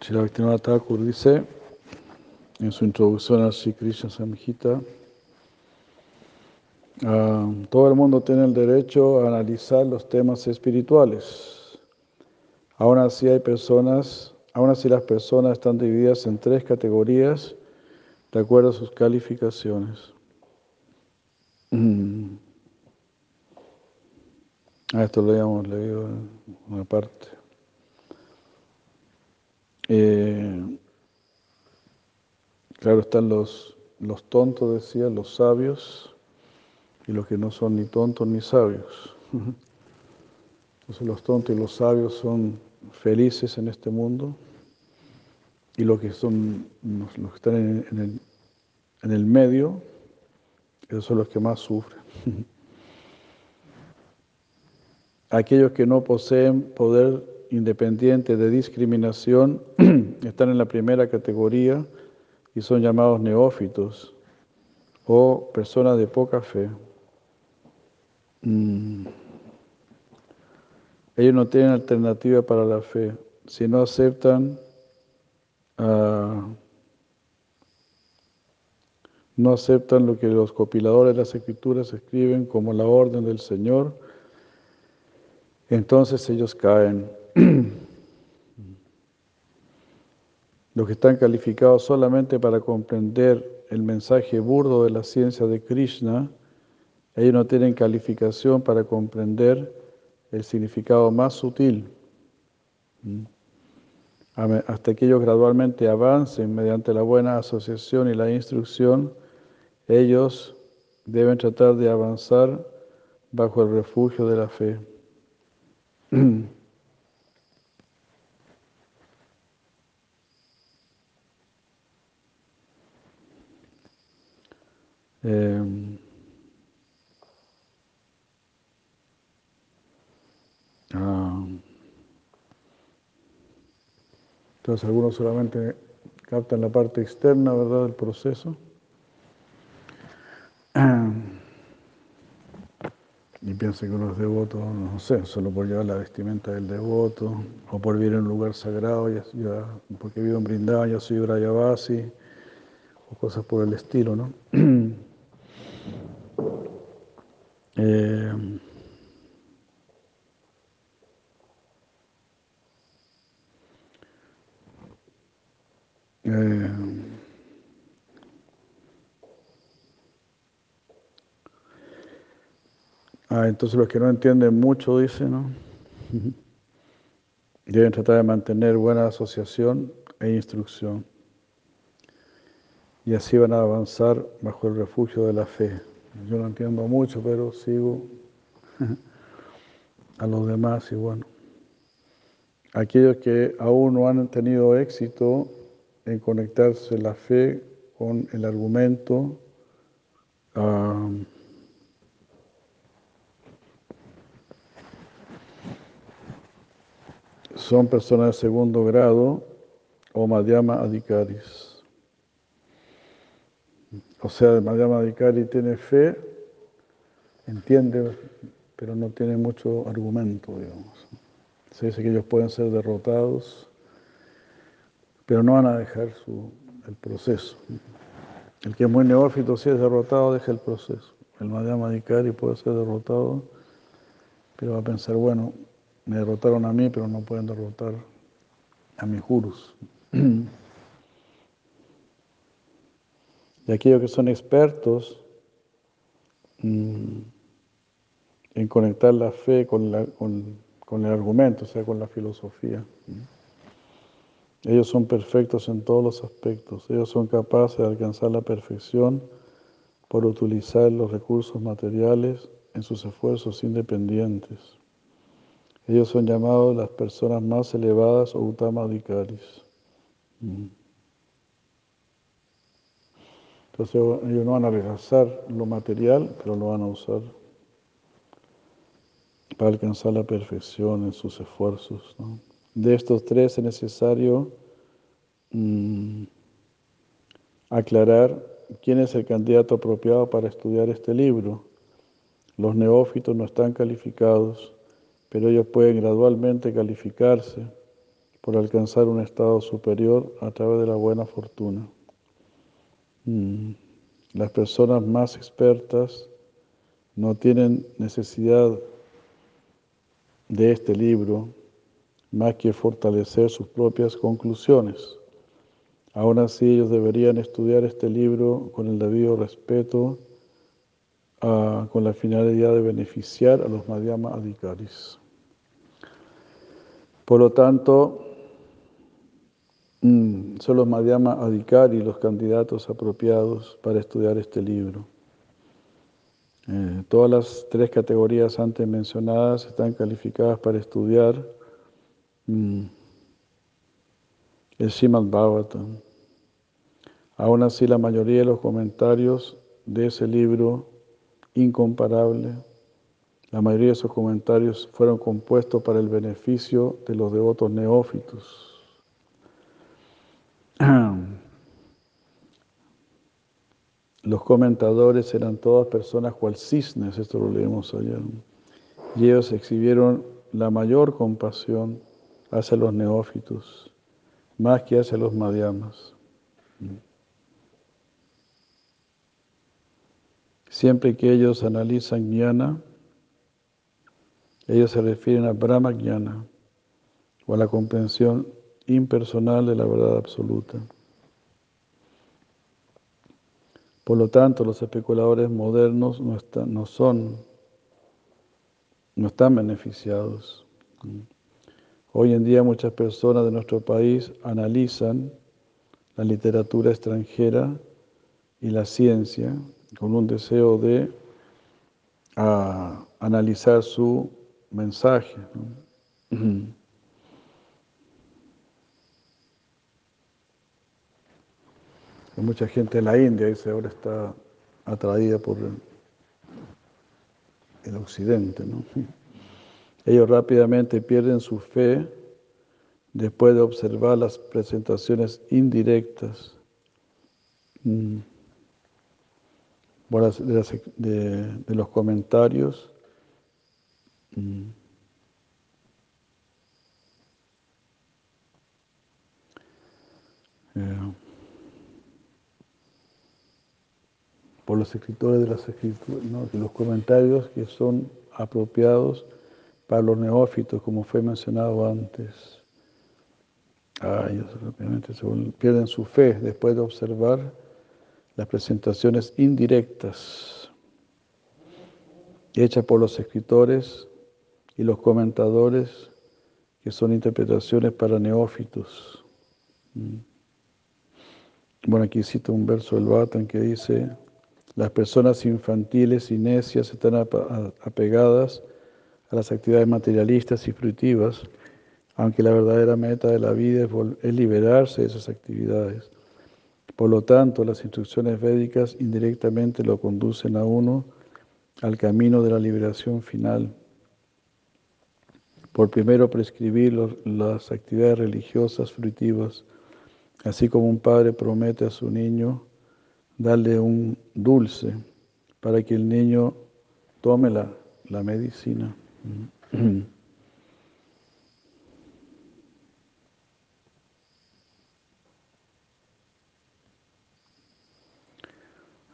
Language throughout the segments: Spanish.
Bhaktivinoda Thakur dice en su introducción al Sri Krishna Samhita, uh, todo el mundo tiene el derecho a analizar los temas espirituales. Aún así hay personas, aún así las personas están divididas en tres categorías de acuerdo a sus calificaciones. Mm. Ah, esto lo habíamos leído en una parte. Eh, claro, están los, los tontos, decía, los sabios, y los que no son ni tontos ni sabios. Entonces los tontos y los sabios son felices en este mundo, y los que, son, los que están en, el, en el medio, esos son los que más sufren. Aquellos que no poseen poder independiente de discriminación están en la primera categoría y son llamados neófitos o personas de poca fe. Mm. Ellos no tienen alternativa para la fe. Si no aceptan, uh, no aceptan lo que los copiladores de las escrituras escriben como la orden del Señor, entonces ellos caen. Los que están calificados solamente para comprender el mensaje burdo de la ciencia de Krishna, ellos no tienen calificación para comprender el significado más sutil. Hasta que ellos gradualmente avancen mediante la buena asociación y la instrucción, ellos deben tratar de avanzar bajo el refugio de la fe. Eh, ah, entonces algunos solamente captan la parte externa, ¿verdad?, del proceso. Y piensan que uno es devoto, no sé, solo por llevar la vestimenta del devoto, o por vivir en un lugar sagrado, ya, porque vivo en Brindava, ya soy Brayavasi, o cosas por el estilo, ¿no? entonces los que no entienden mucho, dice, ¿no? Deben tratar de mantener buena asociación e instrucción. Y así van a avanzar bajo el refugio de la fe. Yo no entiendo mucho, pero sigo a los demás y bueno. Aquellos que aún no han tenido éxito en conectarse la fe con el argumento, son personas de segundo grado o Madhyama Adhikaris. O sea, Madhyama Adhikari tiene fe, entiende, pero no tiene mucho argumento, digamos. Se dice que ellos pueden ser derrotados, pero no van a dejar su, el proceso. El que es muy neófito, si es derrotado, deja el proceso. El Madhyama Adhikari puede ser derrotado, pero va a pensar, bueno, me derrotaron a mí, pero no pueden derrotar a mis jurus. Y aquellos que son expertos mm, en conectar la fe con, el argumento, o sea, con la filosofía. Ellos son perfectos en todos los aspectos. Ellos son capaces de alcanzar la perfección por utilizar los recursos materiales en sus esfuerzos independientes. Ellos son llamados las personas más elevadas o utamadikaris. Entonces ellos no van a rechazar lo material, pero lo van a usar para alcanzar la perfección en sus esfuerzos. De estos tres es necesario mm, aclarar quién es el candidato apropiado para estudiar este libro. Los neófitos no están calificados, pero ellos pueden gradualmente calificarse por alcanzar un estado superior a través de la buena fortuna. Mm. Las personas más expertas no tienen necesidad de este libro más que fortalecer sus propias conclusiones. Aún así, ellos deberían estudiar este libro con el debido respeto, con la finalidad de beneficiar a los Madhyama Adhikaris. Por lo tanto, mm, son los Madhyama Adhikari los candidatos apropiados para estudiar este libro. Eh, todas las tres categorías antes mencionadas están calificadas para estudiar mm, el Srimad Bhagavatam. Aún así, la mayoría de los comentarios de ese libro incomparable, la mayoría de esos comentarios fueron compuestos para el beneficio de los devotos neófitos. Los comentadores eran todas personas cual cisnes, esto lo leemos ayer, y ellos exhibieron la mayor compasión hacia los neófitos, más que hacia los madhyamas. Siempre que ellos analizan jnana, ellos se refieren a Brahma jnana o a la comprensión impersonal de la verdad absoluta. Por lo tanto, los especuladores modernos no, están, no son, no están beneficiados. Hoy en día muchas personas de nuestro país analizan la literatura extranjera y la ciencia con un deseo de analizar su mensaje. mucha gente en la India dice ahora está atraída por el occidente. ¿no? Ellos rápidamente pierden su fe después de observar las presentaciones indirectas mm, de, los comentarios. Mm, eh, por los escritores de las escrituras, los comentarios que son apropiados para los neófitos, como fue mencionado antes. Ah, ellos obviamente pierden su fe después de observar las presentaciones indirectas hechas por los escritores y los comentadores, que son interpretaciones para neófitos. Mm. Bueno, aquí cito un verso del Bhatan que dice, las personas infantiles y necias están apegadas a las actividades materialistas y fruitivas, aunque la verdadera meta de la vida es, liberarse de esas actividades. Por lo tanto, las instrucciones védicas indirectamente lo conducen a uno al camino de la liberación final. Por primero prescribir las actividades religiosas fruitivas, así como un padre promete a su niño darle un dulce para que el niño tome la, la medicina.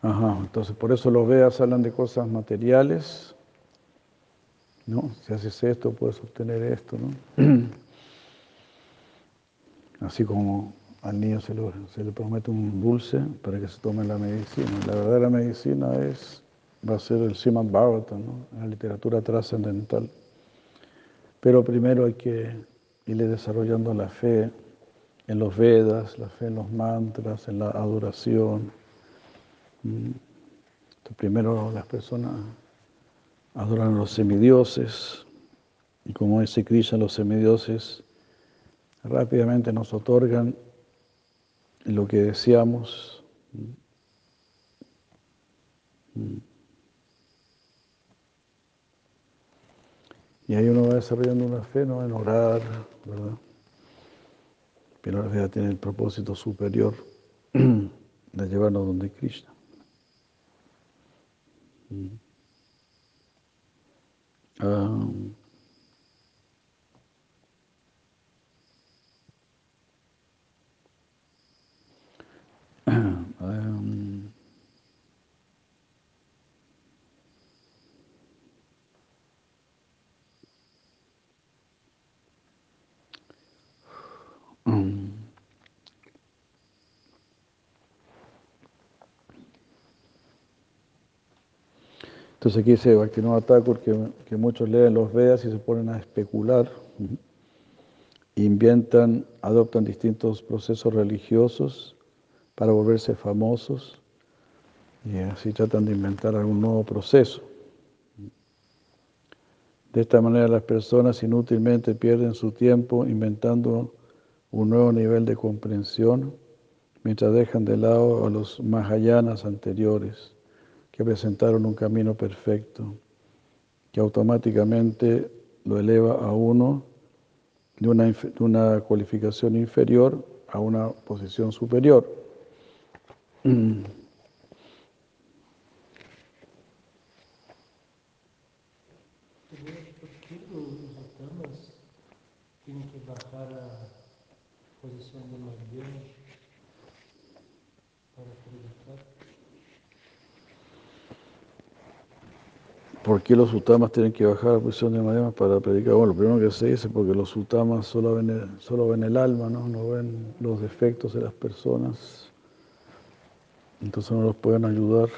Ajá, entonces por eso los Vedas hablan de cosas materiales, ¿no? Si haces esto, puedes obtener esto, ¿no? Así como al niño se, le promete un dulce para que se tome la medicina. La verdadera medicina es, va a ser el Srimad Bhagavatam, la literatura trascendental. Pero primero hay que irle desarrollando la fe en los Vedas, la fe en los mantras, en la adoración. Mm. Primero las personas adoran a los semidioses y como dice Krishna, los semidioses rápidamente nos otorgan lo que deseamos. Y ahí uno va desarrollando una fe ¿no? en orar, ¿verdad? Pero la fe tiene el propósito superior de llevarnos donde Krishna. Ừ. ờ, ờ, um, Entonces aquí dice Bhaktivinoda Thakur que, que muchos leen los Vedas y se ponen a especular, inventan, adoptan distintos procesos religiosos para volverse famosos y así tratan de inventar algún nuevo proceso. De esta manera las personas inútilmente pierden su tiempo inventando un nuevo nivel de comprensión mientras dejan de lado a los Mahayanas anteriores que presentaron un camino perfecto que automáticamente lo eleva a uno de una, de una cualificación inferior a una posición superior. tienen que bajar a posición de Madhyama para predicar. ¿Por qué los sutamas tienen que bajar a la posición de Madhyama para predicar? Bueno, lo primero que se dice porque los sutamas solo ven el, solo ven el alma, ¿no? no ven los defectos de las personas. Entonces no los pueden ayudar.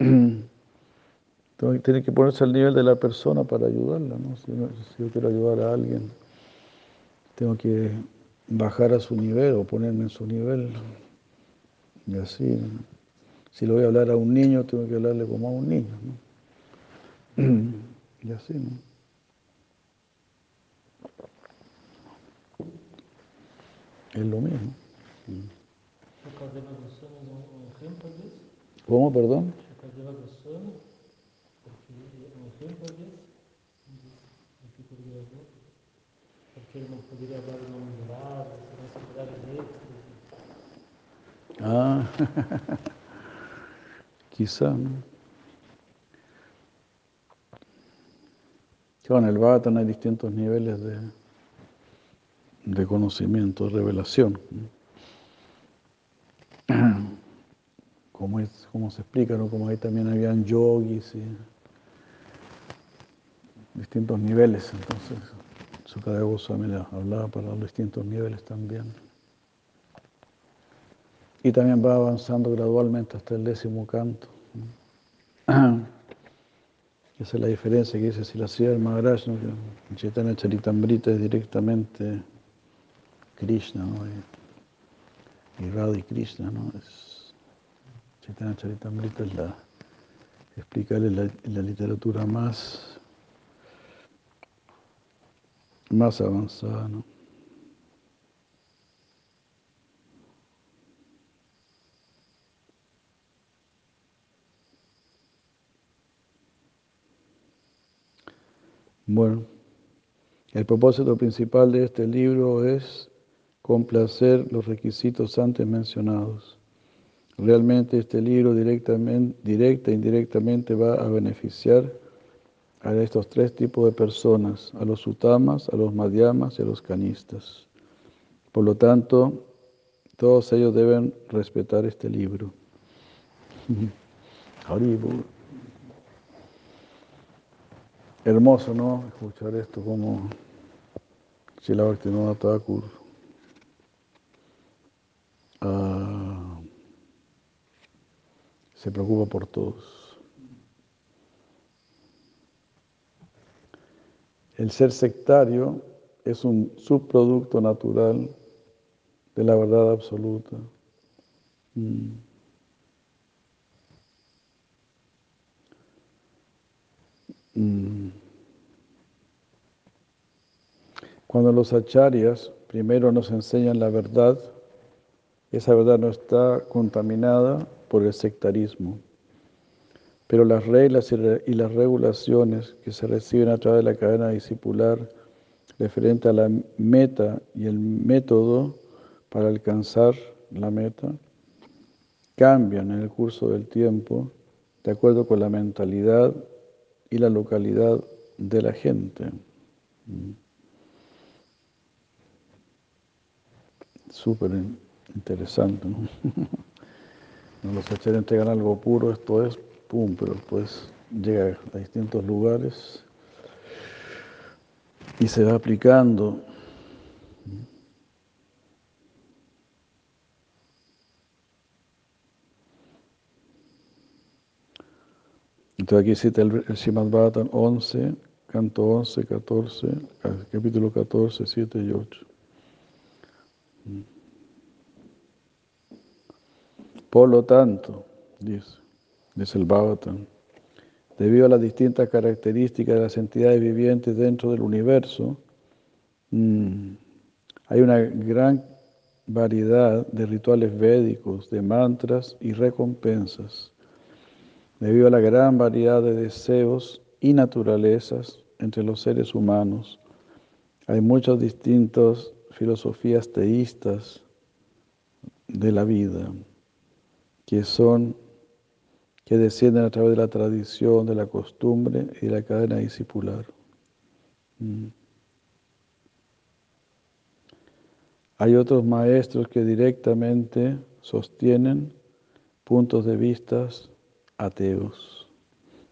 Entonces, tiene que ponerse al nivel de la persona para ayudarla. ¿no? Si, yo quiero ayudar a alguien, tengo que bajar a su nivel o ponerme en su nivel. Y así, si le voy a hablar a un niño, tengo que hablarle como a un niño. ¿no? Y así, ¿no? Es lo mismo. ¿Cómo, perdón? porque ele não poderia dar o nome jurado, se não se direito. Ah, quizá, ¿no? En el Bhattan hay distintos niveles de, de conocimiento, de revelación. Como, es, como se explica, como ahí también habían yogis y distintos niveles, entonces Sukadeva Goswami hablaba para los distintos niveles también. Y también va avanzando gradualmente hasta el décimo canto. Esa es la diferencia que dice si la ciudad del Maharaj, ¿no? Chaitanya Charitamrita es directamente Krishna, ¿no? y Radha y Krishna, ¿no? Es, Chaitanya Charitamrita es la, explicarle la, la literatura más más avanzada, ¿no? Bueno, el propósito principal de este libro es complacer los requisitos antes mencionados. Realmente este libro directamente, directa e indirectamente va a beneficiar a estos tres tipos de personas, a los sutamas, a los madhyamas y a los canistas. Por lo tanto, todos ellos deben respetar este libro. Hermoso, ¿no? Escuchar esto como Shila Bhaktivinoda Thakur uh, se preocupa por todos. El ser sectario es un subproducto natural de la verdad absoluta. Mm. Mm. Cuando los acharyas primero nos enseñan la verdad, esa verdad no está contaminada por el sectarismo. Pero las reglas y las regulaciones que se reciben a través de la cadena discipular referente a la meta y el método para alcanzar la meta cambian en el curso del tiempo de acuerdo con la mentalidad y la localidad de la gente. Súper interesante. ¿no? Los echar entregan algo puro, esto es pum, pero después llega a distintos lugares y se va aplicando. Entonces aquí cita el, el Srimad Bhattan 11, canto 11, 14, capítulo 14, 7 y 8. Por lo tanto, dice, dice el Bhagavatam, debido a las distintas características de las entidades vivientes dentro del universo, mm, hay una gran variedad de rituales védicos, de mantras y recompensas. Debido a la gran variedad de deseos y naturalezas entre los seres humanos, hay muchas distintas filosofías teístas de la vida que son que descienden a través de la tradición, de la costumbre y de la cadena discipular. Mm. Hay otros maestros que directamente sostienen puntos de vista ateos.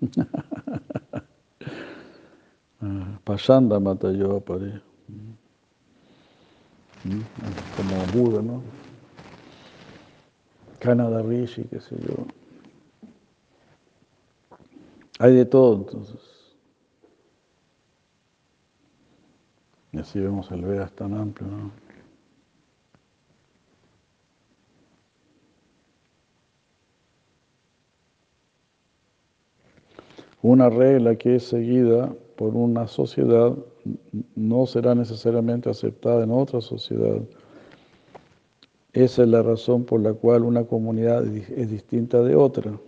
Ah, Pasanda mata yo mm. Mm. Como Buda, ¿no? Canada Rishi, qué sé yo. Hay de todo entonces. Y así vemos el Vedas tan amplio, ¿no? Una regla que es seguida por una sociedad no será necesariamente aceptada en otra sociedad. Esa es la razón por la cual una comunidad es distinta de otra.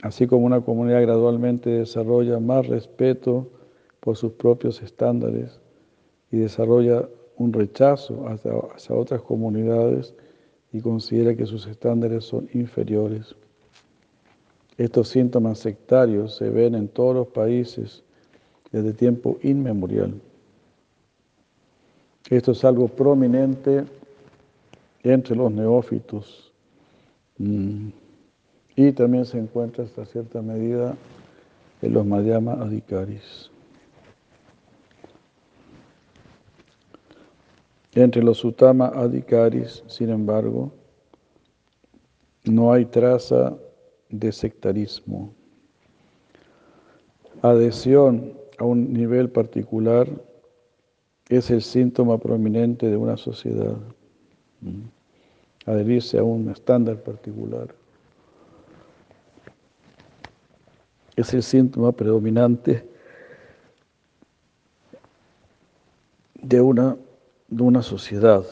Así como una comunidad gradualmente desarrolla más respeto por sus propios estándares y desarrolla un rechazo hacia, otras comunidades y considera que sus estándares son inferiores. Estos síntomas sectarios se ven en todos los países desde tiempo inmemorial. Esto es algo prominente entre los neófitos. Mm. Y también se encuentra hasta cierta medida en los Madhyama Adhikaris. Entre los Utama Adhikaris, sin embargo, no hay traza de sectarismo. Adhesión a un nivel particular es el síntoma prominente de una sociedad. Adherirse a un estándar particular. es el síntoma predominante de una, de una sociedad.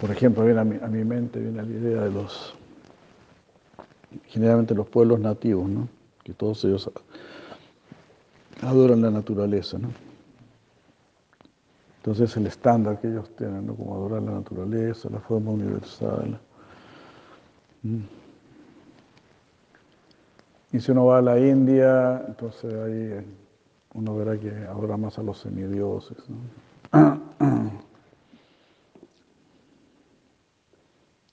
Por ejemplo, viene a, mi, a mi mente viene la idea de los, generalmente los pueblos nativos, ¿no? que todos ellos adoran la naturaleza. ¿no? Entonces el estándar que ellos tienen, ¿no? como adorar la naturaleza, la forma universal. Y si uno va a la India, entonces ahí uno verá que adora más a los semidioses.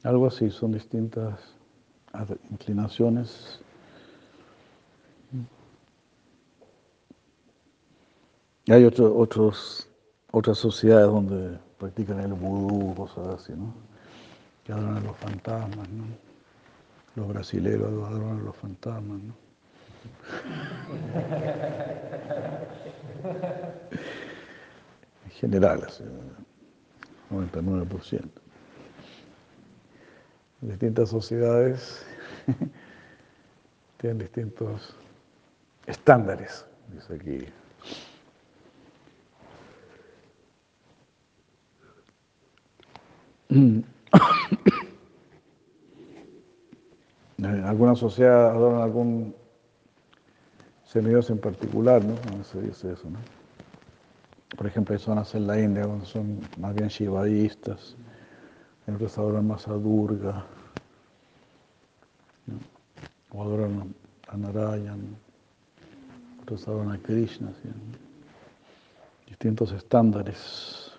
Algo así, son distintas inclinaciones. Y hay otros, otras sociedades donde practican el vudú, cosas así, ¿no? Que adoran a los fantasmas, ¿no? Los brasileros adoran a los fantasmas, ¿no? En general, 99%. Distintas sociedades tienen distintos estándares, dice aquí. alguna sociedad adoran algún semidios en particular, ¿no? se dice eso, ¿no? Por ejemplo, hay zonas en la India donde son más bien shivaístas, en otros adoran más a Durga, o adoran a Narayan, adoran a Krishna, distintos estándares.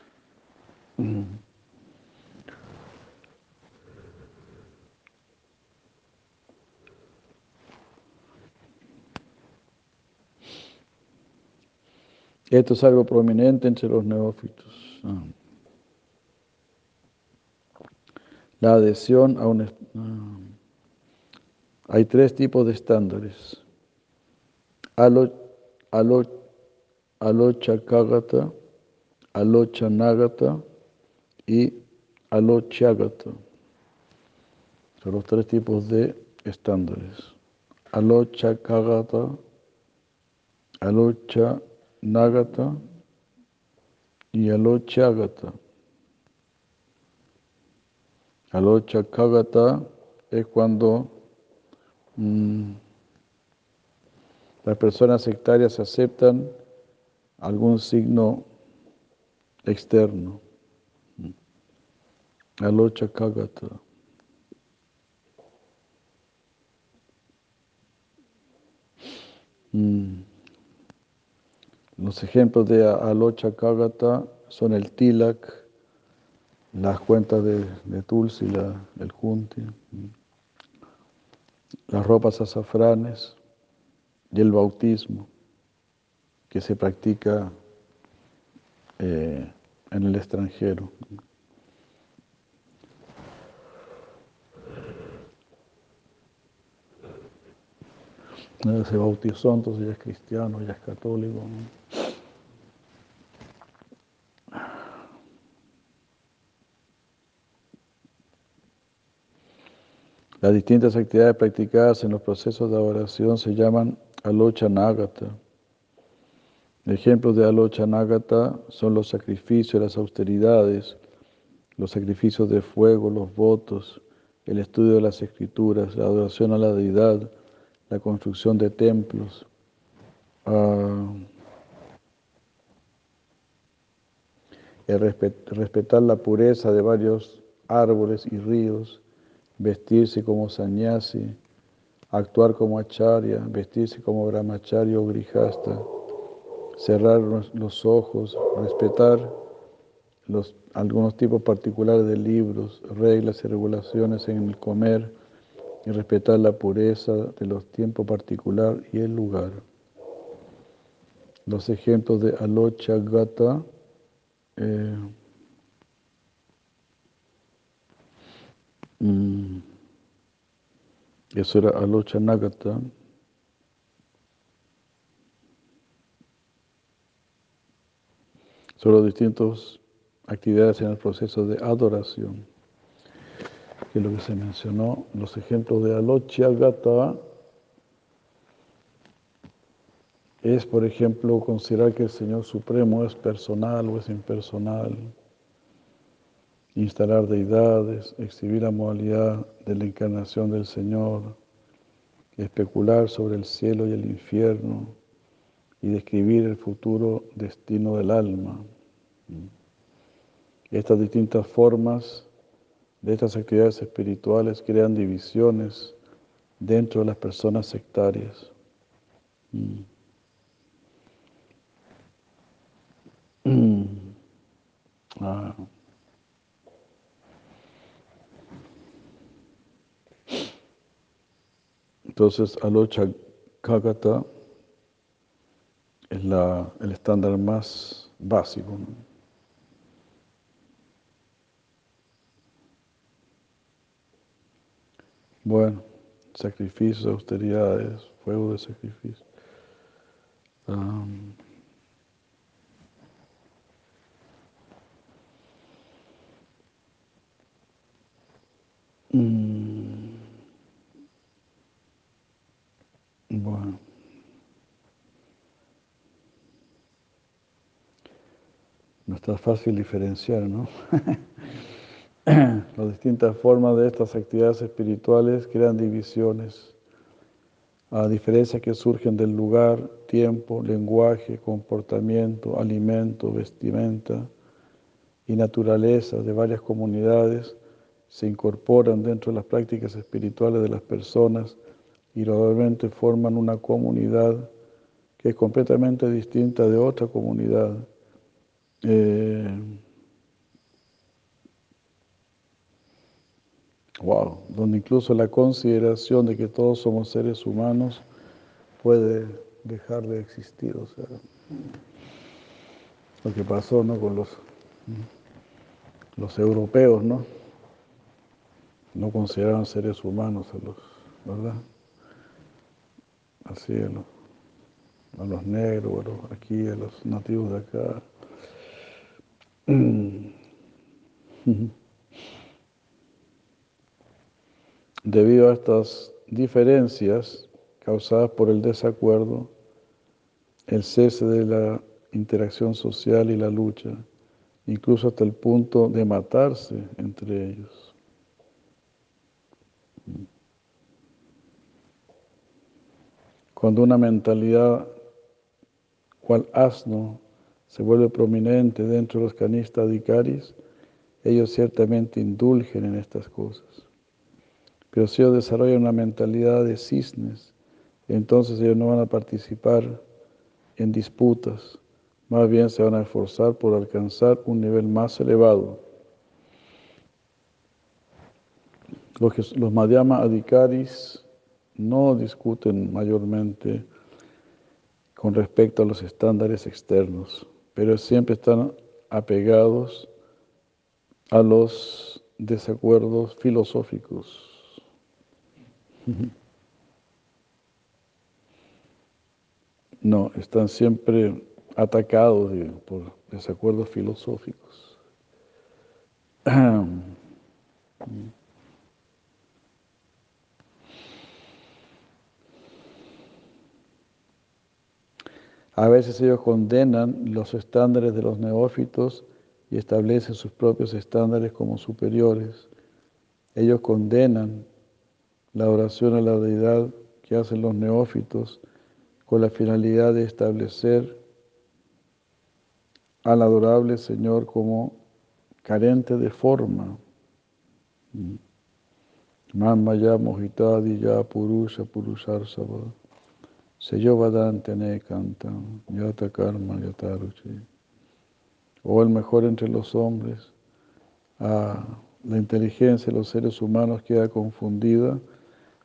Esto es algo prominente entre los neófitos. Ah. La adhesión a un, ah, Hay tres tipos de estándares. Alo, alo, alochakagata, alochanagata y alochagata. Son los tres tipos de estándares. Alochakagata, alochanagata y alochagata. Alochakagata es cuando mm, las personas sectarias aceptan algún signo externo. Alochakagata. Mm. Los ejemplos de Alochakagata son el tilak, las cuentas de, Tulsi, el junti, las ropas azafranes y el bautismo que se practica eh, en el extranjero. Se bautizó, entonces ya es cristiano, ya es católico. Las distintas actividades practicadas en los procesos de adoración se llaman alocha nagata. Ejemplos de alocha nagata son los sacrificios, las austeridades, los sacrificios de fuego, los votos, el estudio de las escrituras, la adoración a la deidad, la construcción de templos. El respetar la pureza de varios árboles y ríos, vestirse como sannyasi, actuar como acharya, vestirse como brahmacharya o grihasta, cerrar los ojos, respetar algunos tipos particulares de libros, reglas y regulaciones en el comer y respetar la pureza de los tiempos particular y el lugar. Los ejemplos de Alocha Gata eh, Mm. Eso era Alocha Nagata. Son las distintas actividades en el proceso de adoración, que lo que se mencionó, los ejemplos de Alocha Gata es, por ejemplo, considerar que el Señor Supremo es personal o es impersonal instalar deidades, exhibir la modalidad de la encarnación del Señor, especular sobre el cielo y el infierno y describir el futuro destino del alma. Estas distintas formas estas actividades espirituales crean divisiones dentro de las personas sectarias. Mm. Ah. Entonces, Alocha Kagata es la, el estándar más básico. Bueno, sacrificios, austeridades, fuego de sacrificio. Um, Bueno. No está fácil diferenciar, ¿no? Las distintas formas de estas actividades espirituales crean divisiones, a diferencia que surgen del lugar, tiempo, lenguaje, comportamiento, alimento, vestimenta y naturaleza de varias comunidades, se incorporan dentro de las prácticas espirituales de las personas y gradualmente forman una comunidad que es completamente distinta de otra comunidad. Eh, wow, donde incluso la consideración de que todos somos seres humanos puede dejar de existir. O sea, lo que pasó ¿no? con los, los europeos, ¿no? No consideraban seres humanos a los, ¿verdad? así a los, a los negros, a los, aquí, a los nativos de acá. Debido a estas diferencias causadas por el desacuerdo, el cese de la interacción social y la lucha, incluso hasta el punto de matarse entre ellos. Cuando una mentalidad cual asno se vuelve prominente dentro de los canistas dicaris, ellos ciertamente indulgen en estas cosas. Pero si ellos desarrollan una mentalidad de cisnes, entonces ellos no van a participar en disputas, más bien se van a esforzar por alcanzar un nivel más elevado. Los, los Madhyama Adhikaris no discuten mayormente con respecto a los estándares externos, pero siempre están apegados a los desacuerdos filosóficos. No, están siempre atacados por desacuerdos filosóficos. A veces ellos condenan los estándares de los neófitos y establecen sus propios estándares como superiores. Ellos condenan la oración a la deidad que hacen los neófitos con la finalidad de establecer al adorable Señor como carente de forma. Mamaya mohitadi ya purusha purushar Sello Vadantene canta, Yata Karma Yataruchi. O el mejor entre los hombres, a la inteligencia de los seres humanos queda confundida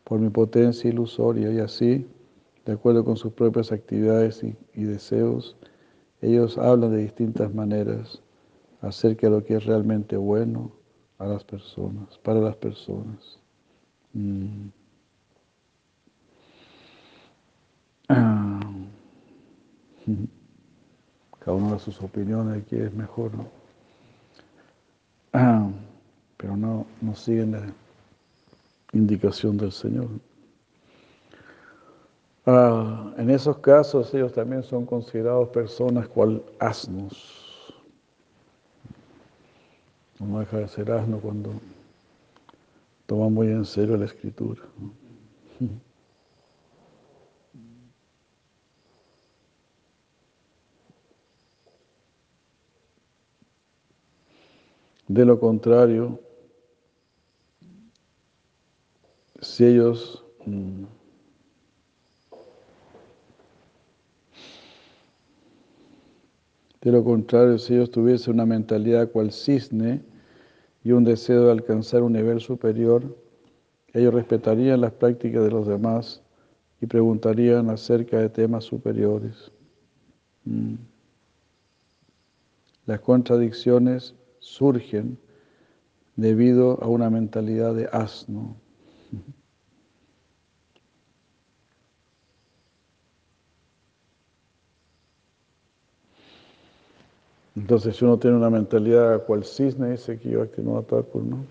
por mi potencia ilusoria y así, de acuerdo con sus propias actividades y, deseos, ellos hablan de distintas maneras acerca de lo que es realmente bueno a las personas, para las personas. Mm. Cada uno de sus opiniones de qué es mejor, ¿no? Pero no, no siguen la indicación del Señor. Ah, en esos casos ellos también son considerados personas cual asnos. No deja de ser asno cuando toman muy en serio la escritura. De lo contrario, ellos mm, de lo contrario, si ellos tuviesen una mentalidad cual cisne y un deseo de alcanzar un nivel superior, ellos respetarían las prácticas de los demás y preguntarían acerca de temas superiores. Mm. Las contradicciones surgen debido a una mentalidad de asno. Entonces, si uno tiene una mentalidad cual cisne, dice que yo no Thakur, ¿no?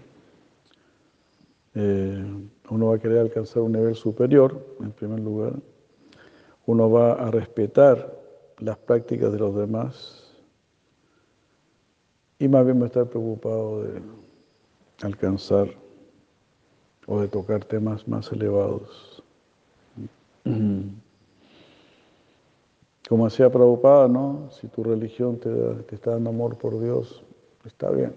Eh, uno va a querer alcanzar un nivel superior, en primer lugar. Uno va a respetar las prácticas de los demás y más bien va a estar preocupado de alcanzar o de tocar temas más elevados. Como decía Prabhupada, ¿no? Si tu religión te, te está dando amor por Dios, está bien.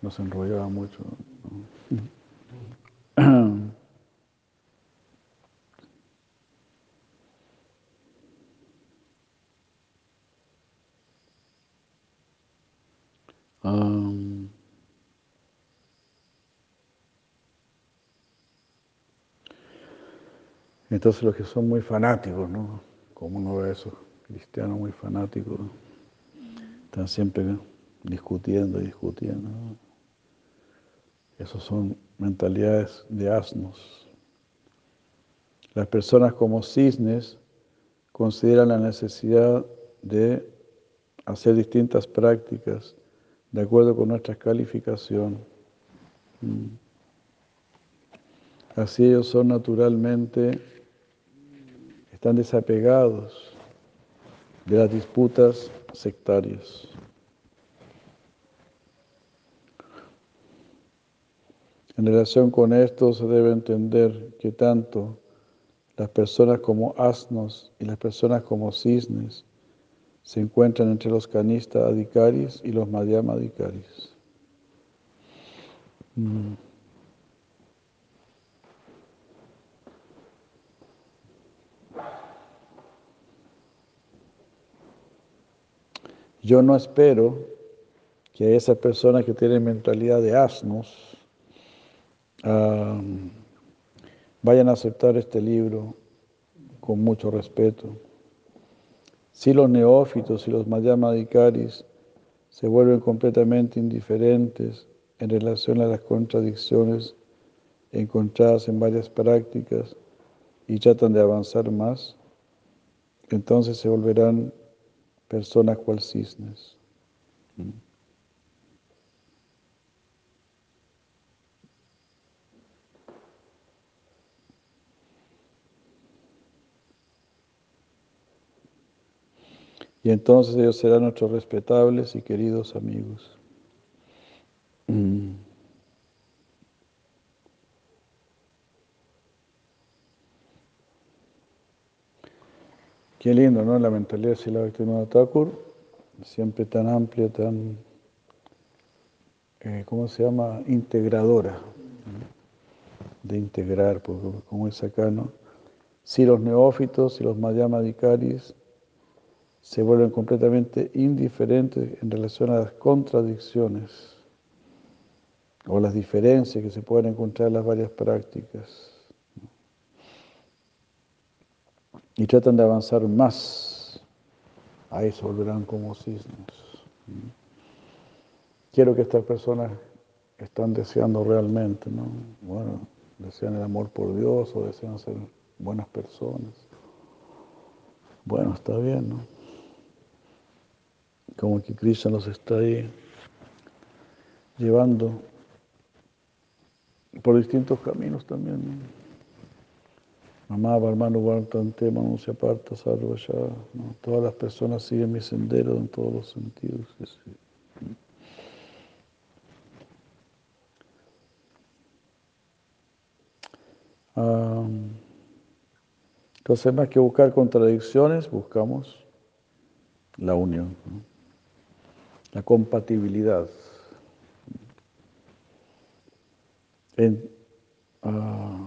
No se enrollaba mucho. entonces los que son muy fanáticos, ¿no? Como uno a esos cristianos muy fanáticos, están siempre discutiendo y discutiendo. Esos son mentalidades de asnos. Las personas como cisnes consideran la necesidad de hacer distintas prácticas de acuerdo con nuestra calificación. Mm. Así ellos son naturalmente, están desapegados de las disputas sectarias. En relación con esto se debe entender que tanto las personas como asnos y las personas como cisnes se encuentran entre los canistas adikaris y los madhyama adikaris. Mm. Yo no espero que esas personas que tienen mentalidad de asnos vayan a aceptar este libro con mucho respeto. Si los neófitos y los madhyamadikaris se vuelven completamente indiferentes en relación a las contradicciones encontradas en varias prácticas y tratan de avanzar más, entonces se volverán personas cual cisnes. Y entonces ellos serán nuestros respetables y queridos amigos. Qué lindo, ¿no? La mentalidad de Bhaktivinoda Thakur, siempre tan amplia, tan, eh, ¿cómo se llama? Integradora, de integrar, porque como es acá, ¿no? Si los neófitos y los madhyamadikaris se vuelven completamente indiferentes en relación a las contradicciones o las diferencias que se pueden encontrar en las varias prácticas. Y tratan de avanzar más, ahí se volverán como cisnes. Quiero que estas personas están deseando realmente, ¿no? Bueno, desean el amor por Dios o desean ser buenas personas. Bueno, está bien, ¿no? Como que Krishna los está ahí llevando por distintos caminos también. ¿no? Mamá, hermano, Vartante, se aparta, ya. Todas las personas siguen mi sendero en todos los sentidos. entonces, más que buscar contradicciones, buscamos la unión, la compatibilidad. En, ah,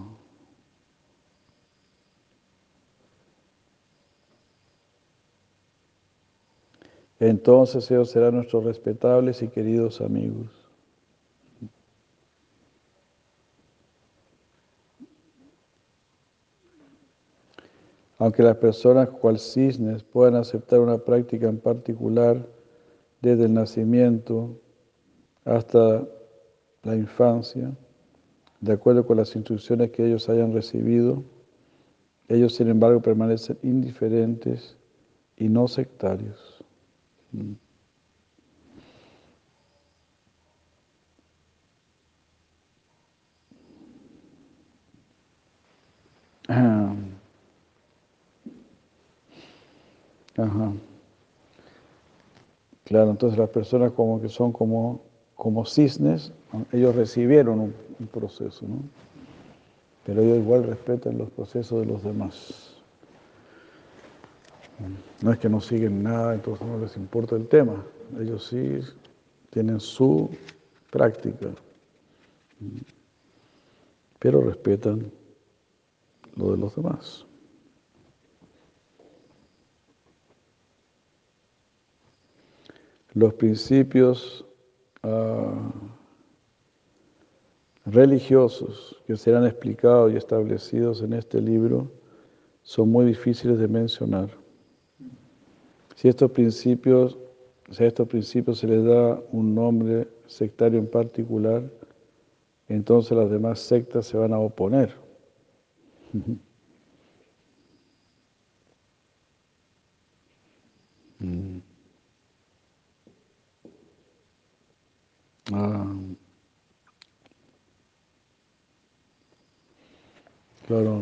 entonces ellos serán nuestros respetables y queridos amigos. Aunque las personas cual cisnes puedan aceptar una práctica en particular desde el nacimiento hasta la infancia, de acuerdo con las instrucciones que ellos hayan recibido, ellos sin embargo permanecen indiferentes y no sectarios. Ah. Ajá. Claro, entonces las personas como que son como, como cisnes, ellos recibieron un, un proceso, ¿no? Pero ellos igual respetan los procesos de los demás. No es que no siguen nada, entonces no les importa el tema. Ellos sí tienen su práctica, pero respetan lo de los demás. Los principios ah, religiosos que serán explicados y establecidos en este libro son muy difíciles de mencionar. Si estos principios, si a estos principios se les da un nombre sectario en particular, entonces las demás sectas se van a oponer. Ah. Claro,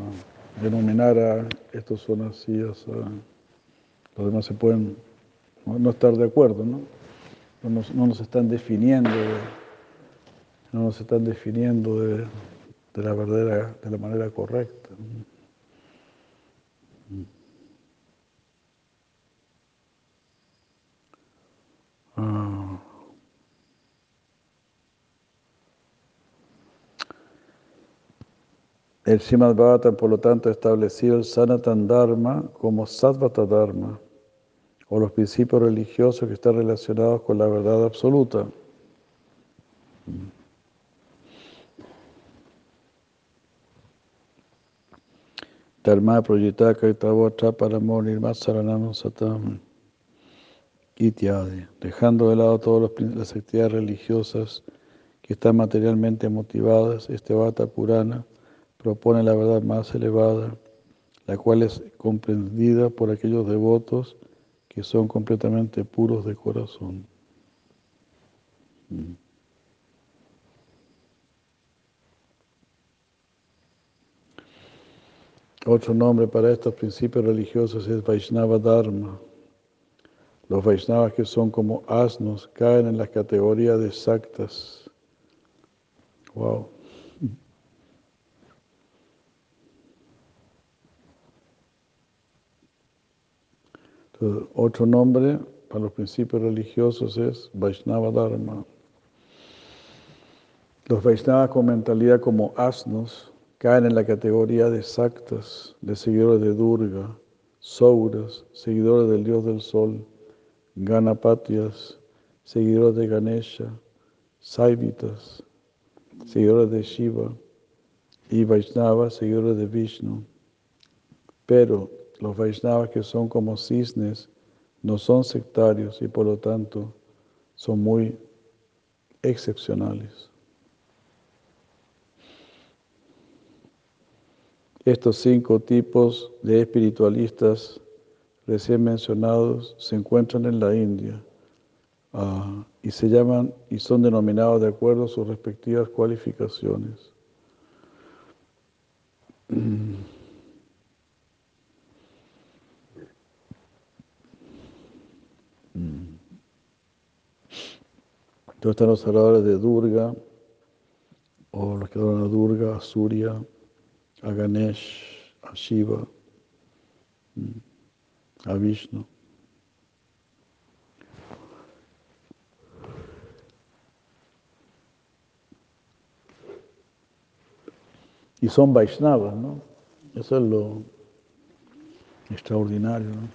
denominar a estos son así, o sea los demás se pueden no, estar de acuerdo, ¿no? No nos, no nos están definiendo, no nos están definiendo de, de la verdadera, de la manera correcta. Ah. El Srimad Bhagavatam, por lo tanto, ha establecido el Sanatan Dharma como Satvata Dharma, o los principios religiosos que están relacionados con la verdad absoluta. Dharma proyitaka itavotra nirmasaranam satam ityadi, dejando de lado todas las actividades religiosas que están materialmente motivadas, este Vata Purana propone la verdad más elevada, la cual es comprendida por aquellos devotos que son completamente puros de corazón. Mm. Otro nombre para estos principios religiosos es Vaishnava Dharma. Los Vaishnavas que son como asnos caen en la categoría de saktas. Wow. Otro nombre para los principios religiosos es Vaishnava Dharma. Los Vaishnavas con mentalidad como asnos caen en la categoría de saktas, de seguidores de Durga, Sauras, seguidores del dios del sol, Ganapatias, seguidores de Ganesha, Saivitas, seguidores de Shiva, y Vaishnavas, seguidores de Vishnu. Pero los Vaishnavas que son como cisnes no son sectarios y por lo tanto son muy excepcionales. Estos cinco tipos de espiritualistas recién mencionados se encuentran en la India ah, y se llaman y son denominados de acuerdo a sus respectivas cualificaciones. Entonces están los adoradores de Durga, o los que adoran a Durga, a Surya, a Ganesh, a Shiva, mm, a Vishnu. Y son Vaishnavas, ¿no? Eso es lo extraordinario, ¿no?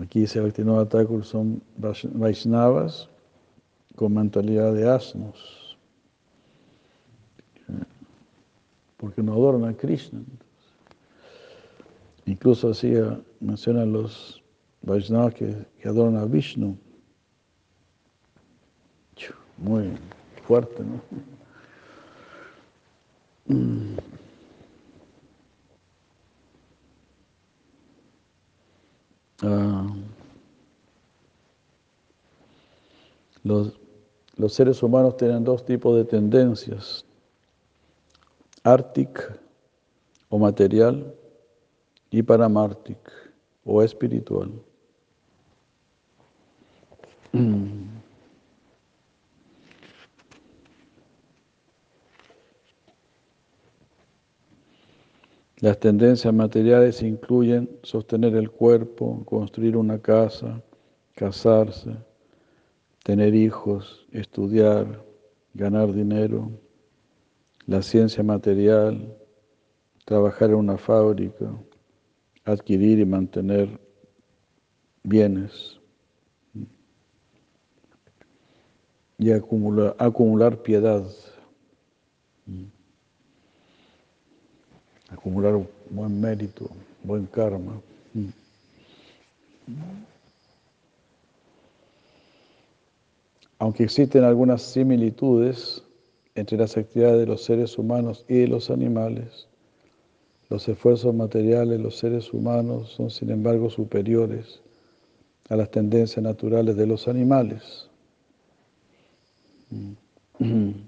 Aquí dice Bhaktivinoda Thakur son Vaishnavas con mentalidad de asnos, porque no adoran a Krishna. Incluso así mencionan los Vaishnavas que, adoran a Vishnu. Muy fuerte, ¿no? Mm. Ah. los, los, seres humanos tienen dos tipos de tendencias, arctic o material y paramartic o espiritual. Las tendencias materiales incluyen sostener el cuerpo, construir una casa, casarse, tener hijos, estudiar, ganar dinero, la ciencia material, trabajar en una fábrica, adquirir y mantener bienes y acumular, piedad. acumular buen mérito, buen karma. Aunque existen algunas similitudes entre las actividades de los seres humanos y de los animales, los esfuerzos materiales de los seres humanos son sin embargo superiores a las tendencias naturales de los animales.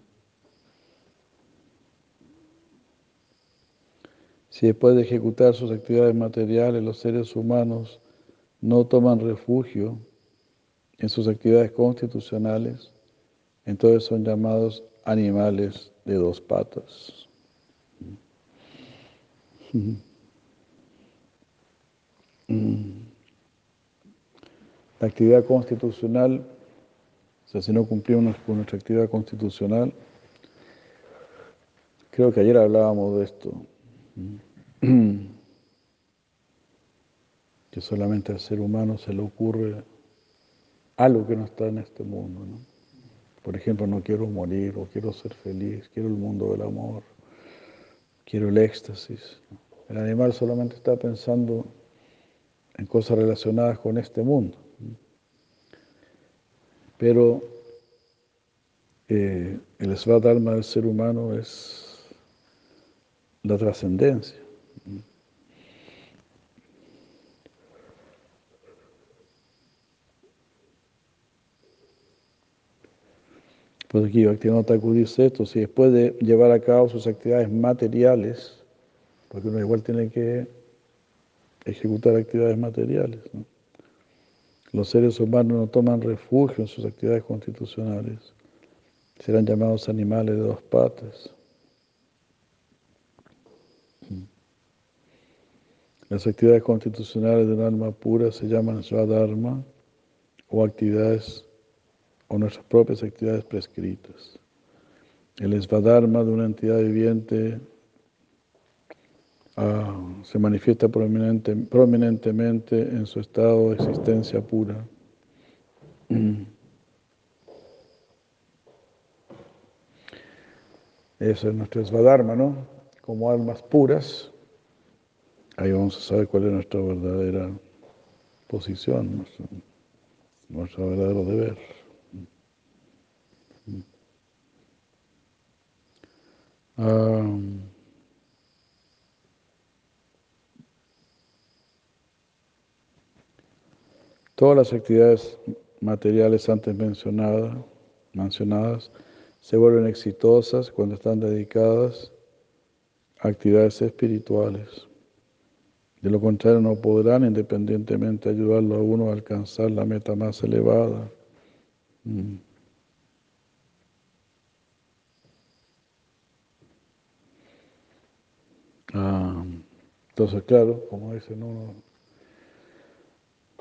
Si después de ejecutar sus actividades materiales los seres humanos no toman refugio en sus actividades constitucionales, entonces son llamados animales de dos patas. La actividad constitucional, o sea, si no cumplimos con nuestra actividad constitucional, creo que ayer hablábamos de esto, que solamente al ser humano se le ocurre algo que no está en este mundo. ¿no? Por ejemplo, no quiero morir o quiero ser feliz, quiero el mundo del amor, quiero el éxtasis. El animal solamente está pensando en cosas relacionadas con este mundo. Pero eh, el svadharma del ser humano es la trascendencia. Pues aquí Bhaktivinoda Thakur dice esto, si después de llevar a cabo sus actividades materiales, porque uno igual tiene que ejecutar actividades materiales, los seres humanos no toman refugio en sus actividades constitucionales, serán llamados animales de dos patas. Las actividades constitucionales de un alma pura se llaman Swadharma o actividades o nuestras propias actividades prescritas. El esvadharma de una entidad viviente ah, se manifiesta prominente, prominentemente en su estado de existencia pura. Eso es nuestro esvadharma, ¿no? Como almas puras, ahí vamos a saber cuál es nuestra verdadera posición, nuestro verdadero deber. Todas las actividades materiales antes mencionadas, mencionadas se vuelven exitosas cuando están dedicadas a actividades espirituales. De lo contrario, no podrán independientemente ayudarlo a uno a alcanzar la meta más elevada. Mm. Ah, entonces, claro, como dicen uno,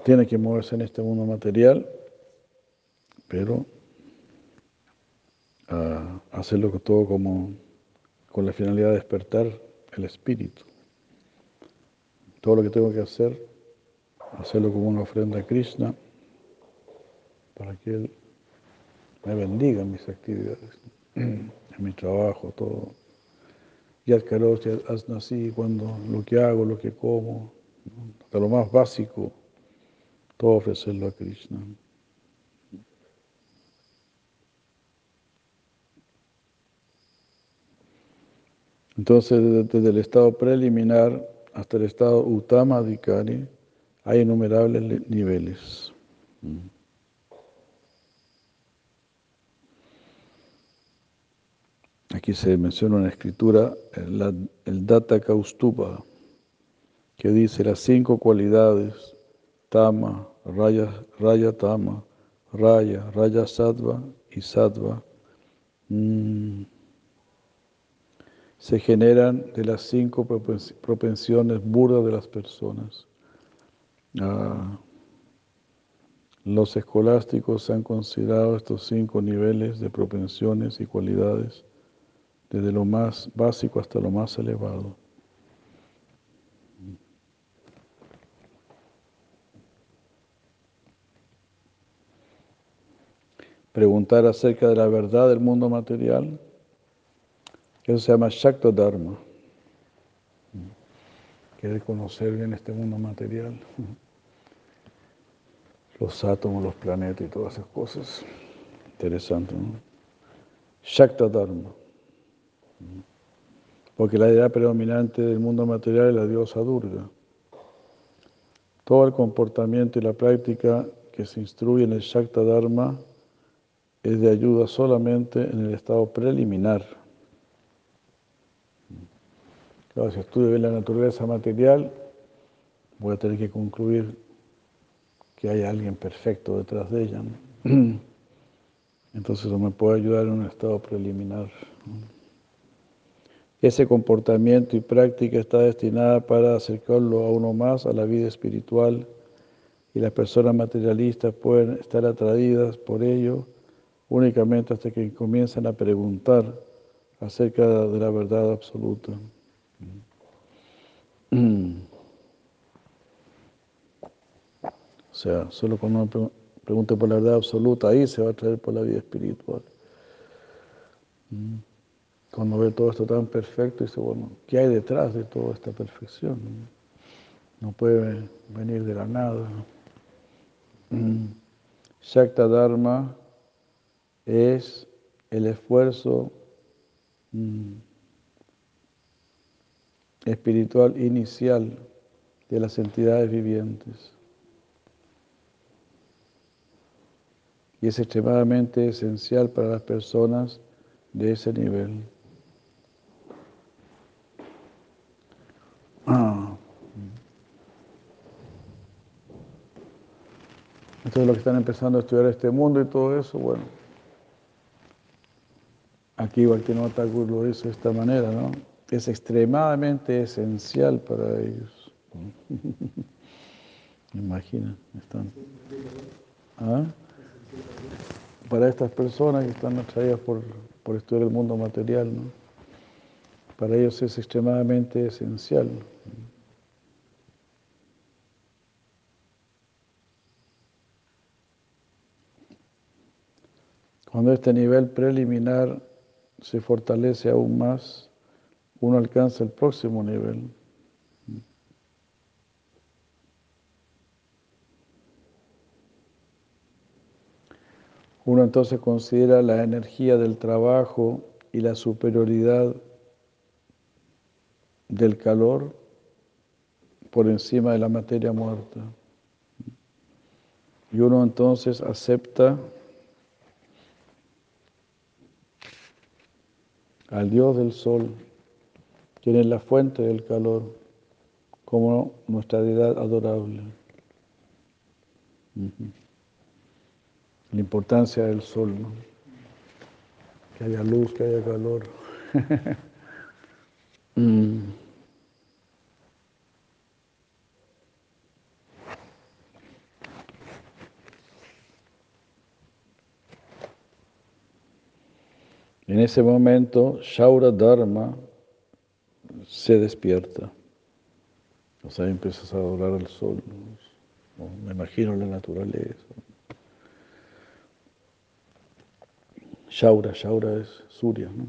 tiene que moverse en este mundo material, pero ah, hacerlo todo como con la finalidad de despertar el espíritu. Todo lo que tengo que hacer, hacerlo como una ofrenda a Krishna, para que Él me bendiga en mis actividades, en mi trabajo, todo. Yad haz así cuando lo que hago, lo que como, hasta lo más básico, todo ofrecerlo a Krishna. Entonces, desde el estado preliminar hasta el estado Uttama Adhikari, hay innumerables niveles. Aquí se menciona una escritura, el, el Data Kaustupa, que dice las cinco cualidades, Tama, Raya, Raya Tama, Raya, Raya Sattva y Sattva, mm, se generan de las cinco propensiones burdas de las personas. Ah, los escolásticos han considerado estos cinco niveles de propensiones y cualidades desde lo más básico hasta lo más elevado. Preguntar acerca de la verdad del mundo material, eso se llama Shakta Dharma. Quiere conocer bien este mundo material, los átomos, los planetas y todas esas cosas. Interesante, ¿no? Shakta Dharma. Porque la idea predominante del mundo material es la diosa Durga. Todo el comportamiento y la práctica que se instruye en el Shakta Dharma es de ayuda solamente en el estado preliminar. Claro, si estudio bien la naturaleza material, voy a tener que concluir que hay alguien perfecto detrás de ella. Entonces eso me puede ayudar en un estado preliminar. Ese comportamiento y práctica está destinada para acercarlo a uno más a la vida espiritual y las personas materialistas pueden estar atraídas por ello únicamente hasta que comienzan a preguntar acerca de la verdad absoluta. O sea, solo cuando uno pregunte por la verdad absoluta, ahí se va a traer por la vida espiritual. Cuando ve todo esto tan perfecto, dice, bueno, ¿qué hay detrás de toda esta perfección? No puede venir de la nada. Shakta Dharma es el esfuerzo mm, espiritual inicial de las entidades vivientes. Y es extremadamente esencial para las personas de ese nivel. Ah. Entonces los que están empezando a estudiar este mundo y todo eso, bueno, aquí no Thakur lo hizo de esta manera, ¿no? Es extremadamente esencial para ellos. Imagina, están. ¿Ah? Para estas personas que están atraídas por, por estudiar el mundo material, ¿no? Para ellos es extremadamente esencial. Cuando este nivel preliminar se fortalece aún más, uno alcanza el próximo nivel. Uno entonces considera la energía del trabajo y la superioridad del calor por encima de la materia muerta. Y uno entonces acepta al Dios del Sol, quien es la fuente del calor, como nuestra deidad adorable. La importancia del sol, que haya luz, que haya calor. Mm. Ese momento, Shaura Dharma se despierta. O sea, empiezas a adorar al sol. Me imagino la naturaleza. Shaura, Shaura es Surya, ¿no?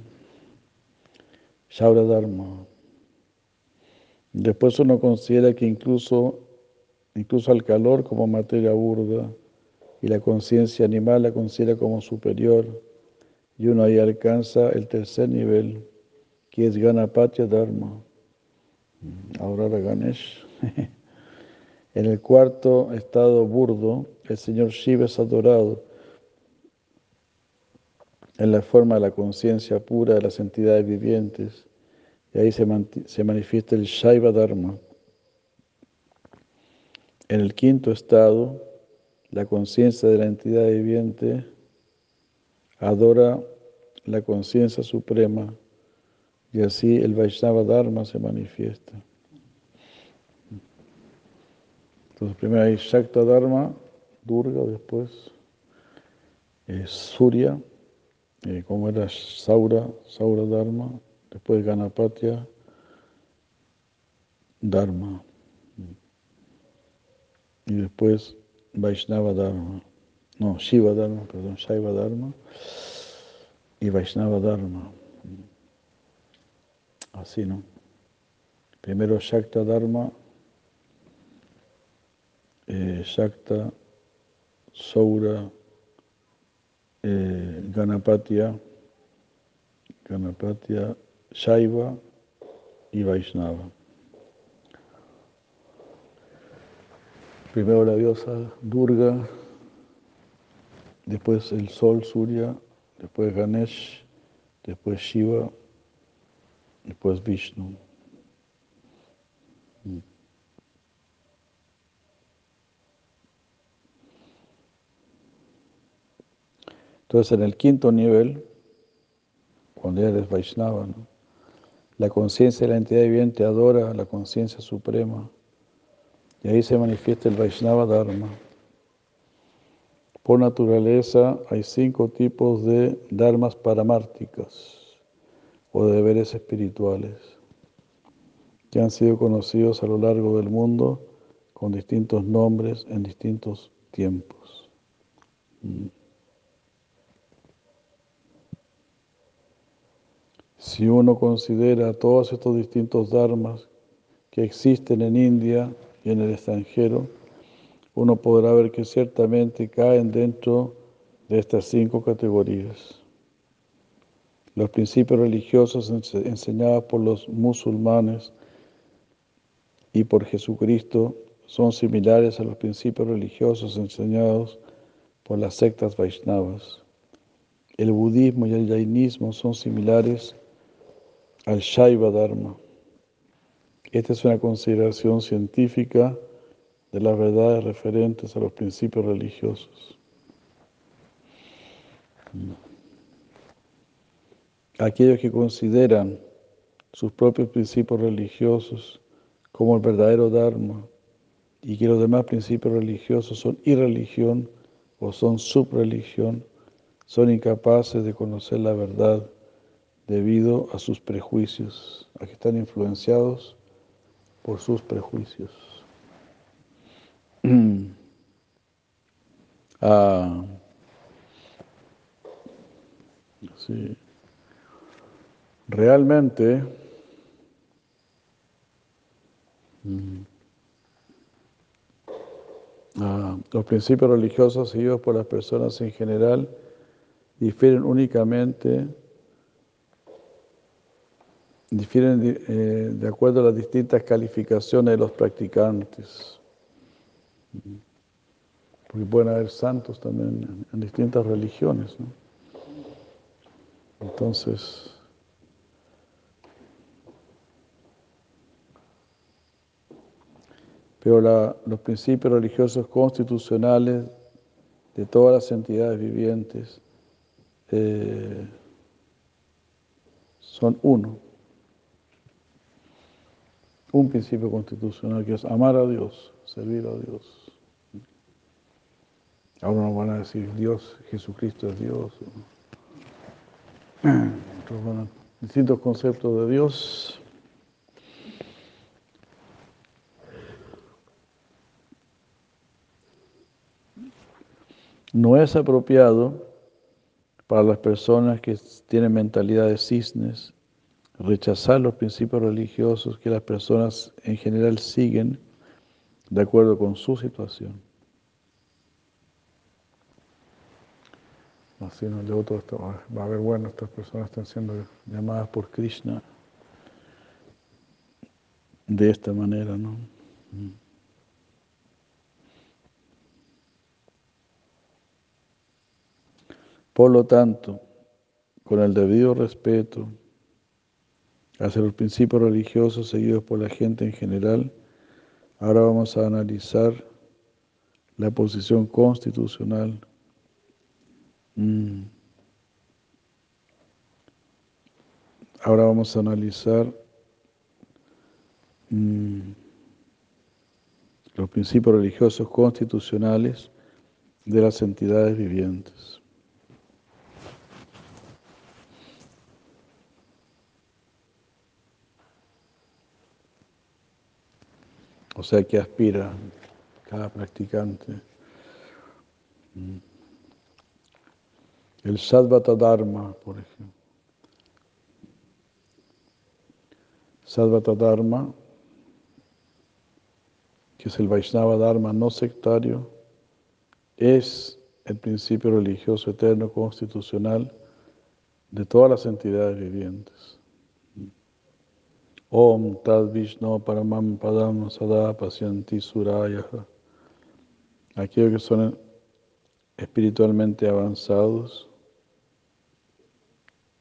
Shaura Dharma. Después uno considera que incluso, incluso al calor como materia burda y la conciencia animal la considera como superior y uno ahí alcanza el tercer nivel, que es Ganapatya Dharma. Ahora Ganesh. en el cuarto estado burdo, el Señor Shiva es adorado en la forma de la conciencia pura de las entidades vivientes. Y ahí se, se manifiesta el Shaiva Dharma. En el quinto estado, la conciencia de la entidad viviente adora la conciencia suprema y así el Vaishnava Dharma se manifiesta. Entonces primero hay Shakta Dharma, Durga, después Surya, eh, como era Saura, Saura Dharma, después Ganapatya Dharma y después Vaishnava Dharma no, Shiva Dharma, perdón, Shaiva Dharma y Vaishnava Dharma. Así, ¿no? Primero Shakta Dharma, eh, Shakta, Saura, eh, Ganapatya, Ganapatya, Shaiva y Vaishnava. Primero la diosa Durga, después el sol, Surya, después Ganesh, después Shiva, después Vishnu. Entonces, en el quinto nivel, cuando ya eres Vaishnava, la conciencia de la entidad viviente adora a la conciencia suprema y ahí se manifiesta el Vaishnava Dharma. Por naturaleza hay cinco tipos de dharmas paramárticas o de deberes espirituales que han sido conocidos a lo largo del mundo con distintos nombres en distintos tiempos. Mm. Si uno considera todos estos distintos dharmas que existen en India y en el extranjero, uno podrá ver que ciertamente caen dentro de estas cinco categorías. Los principios religiosos enseñados por los musulmanes y por Jesucristo son similares a los principios religiosos enseñados por las sectas Vaishnavas. El budismo y el jainismo son similares al Shaiva Dharma. Esta es una consideración científica de las verdades referentes a los principios religiosos. Aquellos que consideran sus propios principios religiosos como el verdadero Dharma y que los demás principios religiosos son irreligión o son subreligión, son incapaces de conocer la verdad debido a sus prejuicios, a que están influenciados por sus prejuicios. Ah, sí. Realmente, mm, ah, los principios religiosos seguidos por las personas en general difieren únicamente difieren eh, de acuerdo a las distintas calificaciones de los practicantes. Porque pueden haber santos también en, distintas religiones. Entonces, pero los principios religiosos constitucionales de todas las entidades vivientes eh, son uno un principio constitucional que es amar a Dios, servir a Dios. Ahora nos van a decir Dios, Jesucristo es Dios. distintos conceptos de Dios. No es apropiado para las personas que tienen mentalidad de cisnes rechazar los principios religiosos que las personas en general siguen de acuerdo con su situación. Así no, otro va a ver, bueno, estas personas están siendo llamadas por Krishna de esta manera, ¿no? Por lo tanto, con el debido respeto, hacia los principios religiosos seguidos por la gente en general, ahora vamos a analizar la posición constitucional. Mm. Ahora vamos a analizar mm, los principios religiosos constitucionales de las entidades vivientes. O sea, que aspira cada practicante. Mm. El Sadvata Dharma, por ejemplo. Sadvata Dharma, que es el Vaishnava Dharma no sectario, es el principio religioso eterno constitucional de todas las entidades vivientes. Om Tad Vishnu Paramam Padam Sada Pasyanti. Aquellos que son espiritualmente avanzados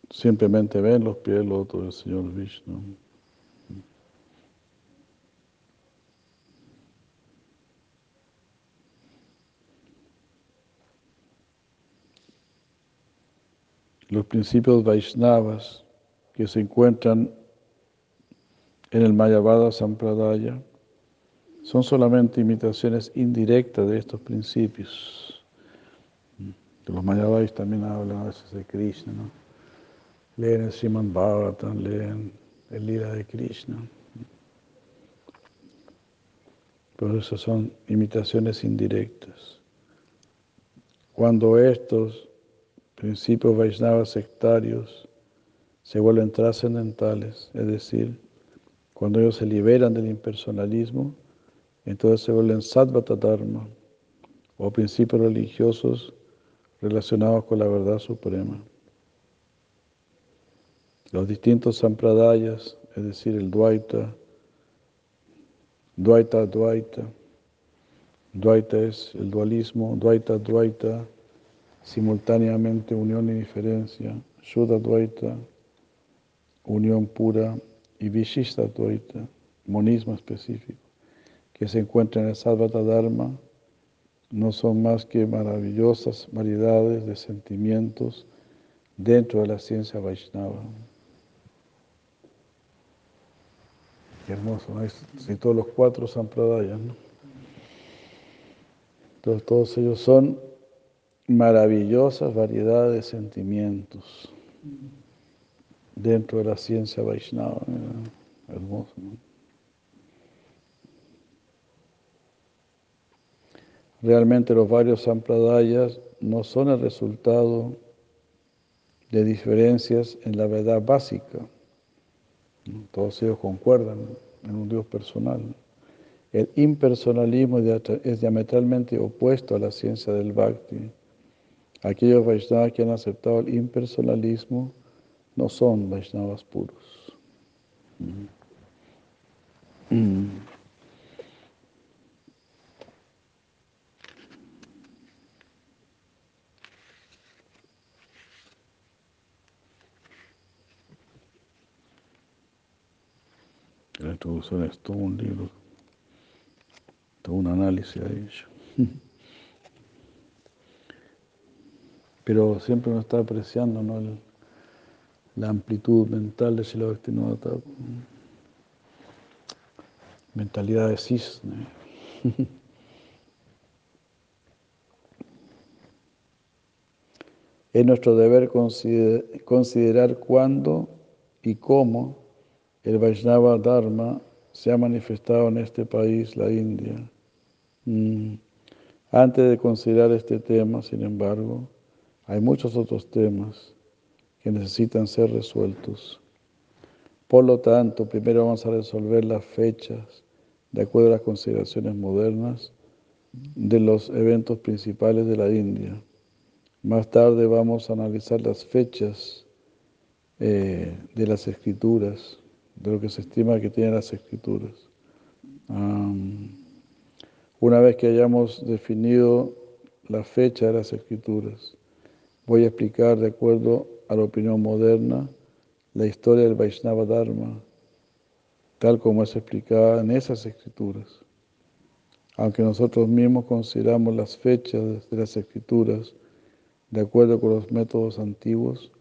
simplemente ven los pies del loto del Señor Vishnu. Los principios Vaishnavas que se encuentran en el Mayavada Sampradaya son solamente imitaciones indirectas de estos principios. Los Mayavadis también hablan a veces de Krishna, ¿no? Leen el Sriman Bhagavatam, leen el Lila de Krishna. Pero esas son imitaciones indirectas. Cuando estos principios Vaishnavas sectarios se vuelven trascendentales, es decir, cuando ellos se liberan del impersonalismo, entonces se vuelven Sadvata Dharma o principios religiosos relacionados con la verdad suprema. Los distintos sampradayas, es decir, el Dvaita, Dvaita, Dvaita, Dvaita es el dualismo, Dvaita, Dvaita, simultáneamente unión y diferencia, Shuddha Dvaita, unión pura, y Vishishta Dvaita, monismo específico, que se encuentra en el Sarvata Dharma, no son más que maravillosas variedades de sentimientos dentro de la ciencia Vaishnava. Qué hermoso, ¿no? Si todos los cuatro sampradayas, ¿no? Entonces, todos ellos son maravillosas variedades de sentimientos dentro de la ciencia Vaishnava. Hermoso. Realmente los varios sampradayas no son el resultado de diferencias en la verdad básica. Todos ellos concuerdan en un Dios personal. El impersonalismo es diametralmente opuesto a la ciencia del bhakti. Aquellos Vaishnavas que han aceptado el impersonalismo no son Vaishnavas puros. La introducción es todo un libro, todo un análisis a ello. Pero siempre uno está apreciando ¿no? El, la amplitud mental de Srila Bhaktivinoda Mentalidad de cisne. Es nuestro deber considerar cuándo y cómo el Vaishnava Dharma se ha manifestado en este país, la India. Mm. Antes de considerar este tema, sin embargo, hay muchos otros temas que necesitan ser resueltos. Por lo tanto, primero vamos a resolver las fechas de acuerdo a las consideraciones modernas de los eventos principales de la India. Más tarde vamos a analizar las fechas eh, de las escrituras, de lo que se estima que tienen las escrituras. una vez que hayamos definido la fecha de las escrituras, voy a explicar de acuerdo a la opinión moderna la historia del Vaishnava Dharma, tal como es explicada en esas escrituras. Aunque nosotros mismos consideramos las fechas de las escrituras de acuerdo con los métodos antiguos,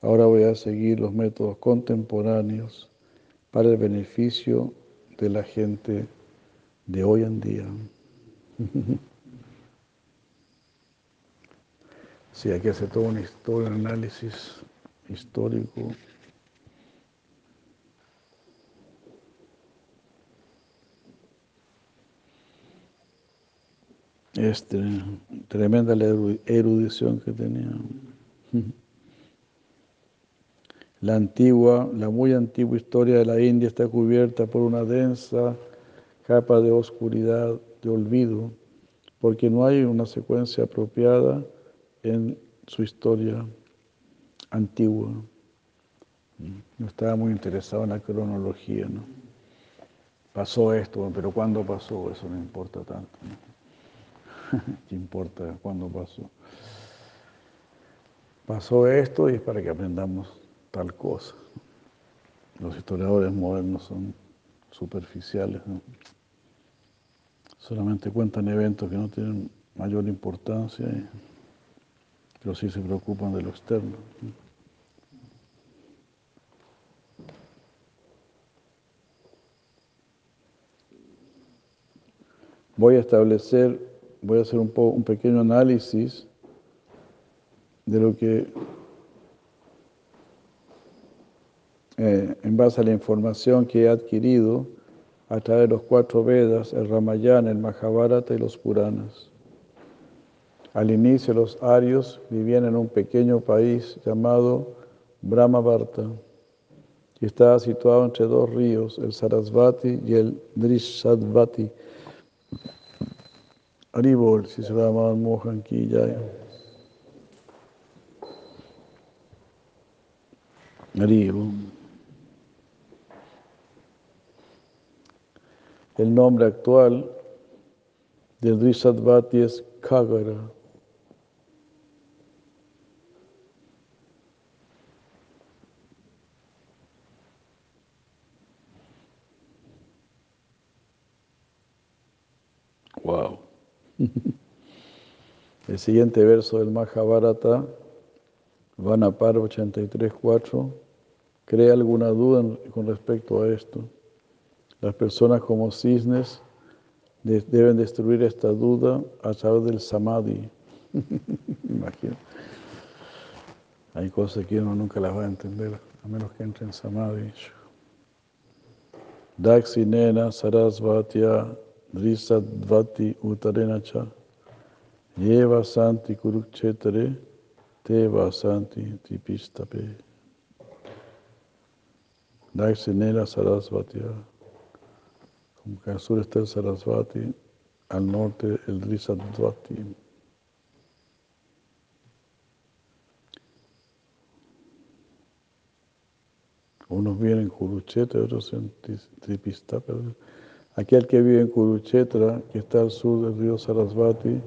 ahora voy a seguir los métodos contemporáneos para el beneficio de la gente de hoy en día. Sí, hay que hacer todo un, todo un análisis histórico. Este, tremenda la erudición que tenía. La antigua, la muy antigua historia de la India está cubierta por una densa capa de oscuridad, de olvido, porque no hay una secuencia apropiada en su historia antigua. No estaba muy interesado en la cronología, ¿no? Pasó esto, pero ¿cuándo pasó? Eso no importa tanto. ¿Qué importa cuándo pasó? Pasó esto y es para que aprendamos tal cosa. Los historiadores modernos son superficiales, solamente cuentan eventos que no tienen mayor importancia, pero sí se preocupan de lo externo. Voy a establecer, voy a hacer un, un pequeño análisis de lo que Eh, en base a la información que he adquirido a través de los cuatro Vedas, el Ramayana, el Mahabharata y los Puranas. Al inicio los arios vivían en un pequeño país llamado Brahmavarta, que estaba situado entre dos ríos, el Sarasvati y el Drishadvati. Aribol, si se llamaban Mohan Ki Aribol. El nombre actual del Drishaddvati es Kagara. Wow. El siguiente verso del Mahabharata, Vanaparva 83.4, ¿crea alguna duda con respecto a esto? Las personas como cisnes deben destruir esta duda a través del samadhi. Imagino. Hay cosas que uno nunca las va a entender, a menos que entre en samadhi. Daksinena Sarasvatya Drisadvati Utarenacha Yeva Santi Kurukshetre Teva Santi Tipistape Daksinena Sarasvatya como que al sur está el Sarasvati, al norte el Drisadvati. Unos viven en Kurukshetra, otros en Tripistapa. Aquel que vive en Kurukshetra, que está al sur del río Sarasvati,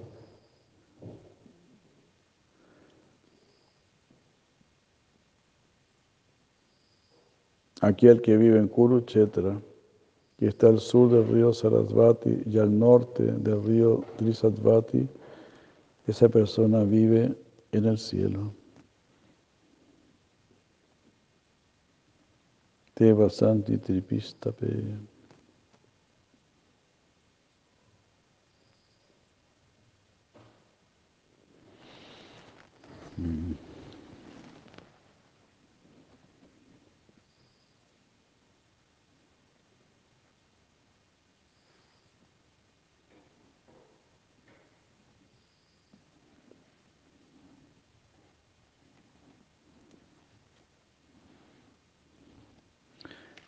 aquel que vive en Kurukshetra, que está al sur del río Sarasvati y al norte del río Drisadvati, esa persona vive en el cielo. Teva Santi Tripistape.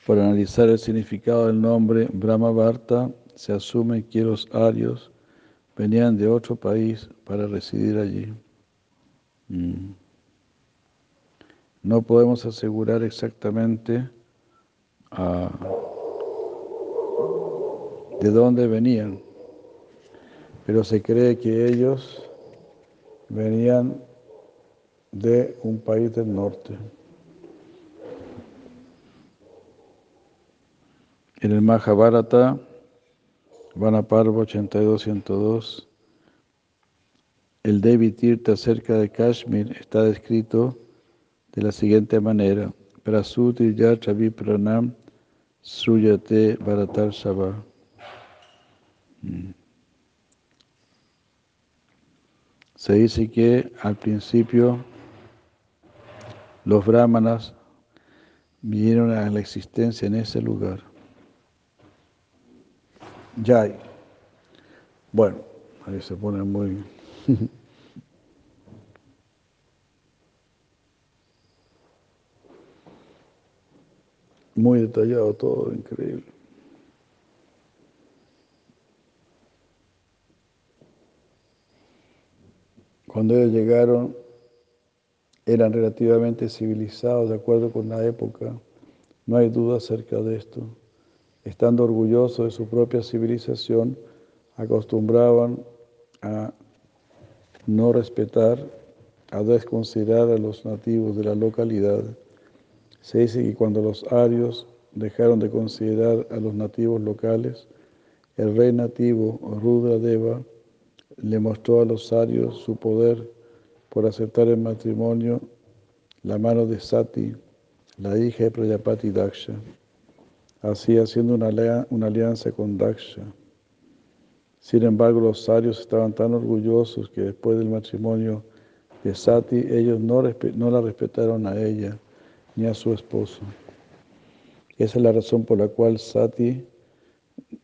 Para analizar el significado del nombre Brahma Bharta, se asume que los arios venían de otro país para residir allí. Mm. No podemos asegurar exactamente ah, de dónde venían, pero se cree que ellos venían de un país del norte. En el Mahabharata, Vanaparva 82-102, el Devi Tirtha acerca de Kashmir está descrito de la siguiente manera: Prasuti Yatra Vipranam Suyate Bharatar Shava. Mm. Se dice que al principio los brahmanas vinieron a la existencia en ese lugar. Yay. Bueno, ahí se pone muy... muy detallado todo, increíble. Cuando ellos llegaron, eran relativamente civilizados de acuerdo con la época, no hay duda acerca de esto estando orgullosos de su propia civilización, acostumbraban a no respetar, a desconsiderar a los nativos de la localidad. Se dice que cuando los arios dejaron de considerar a los nativos locales, el rey nativo Rudra Deva le mostró a los arios su poder por aceptar el matrimonio la mano de Sati, la hija de Prayapati Daksha, así haciendo una, alianza con Daksha. Sin embargo, los arios estaban tan orgullosos que después del matrimonio de Sati, ellos no, la respetaron a ella ni a su esposo. Esa es la razón por la cual Sati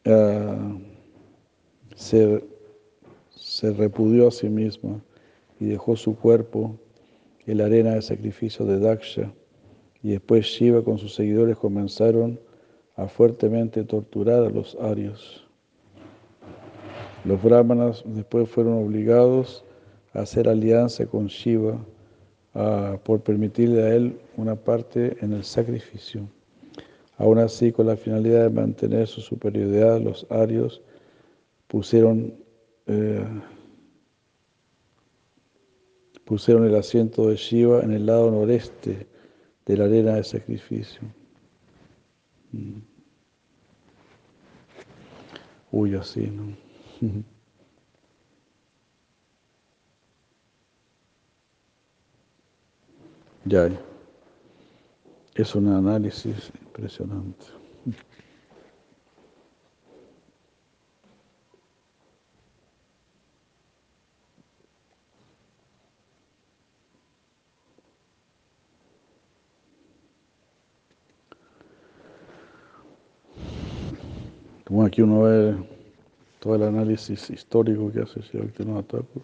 uh, se, se repudió a sí misma y dejó su cuerpo en la arena de sacrificio de Daksha. Y después Shiva con sus seguidores comenzaron a fuertemente torturar a los arios. Los brahmanas después fueron obligados a hacer alianza con Shiva uh, por permitirle a él una parte en el sacrificio. Aún así, con la finalidad de mantener su superioridad, los arios pusieron, eh, pusieron el asiento de Shiva en el lado noreste de la arena de sacrificio. Mm. Uy, así, ¿no? ya. Es un análisis impresionante. Como aquí uno ve todo el análisis histórico que hace Thakur.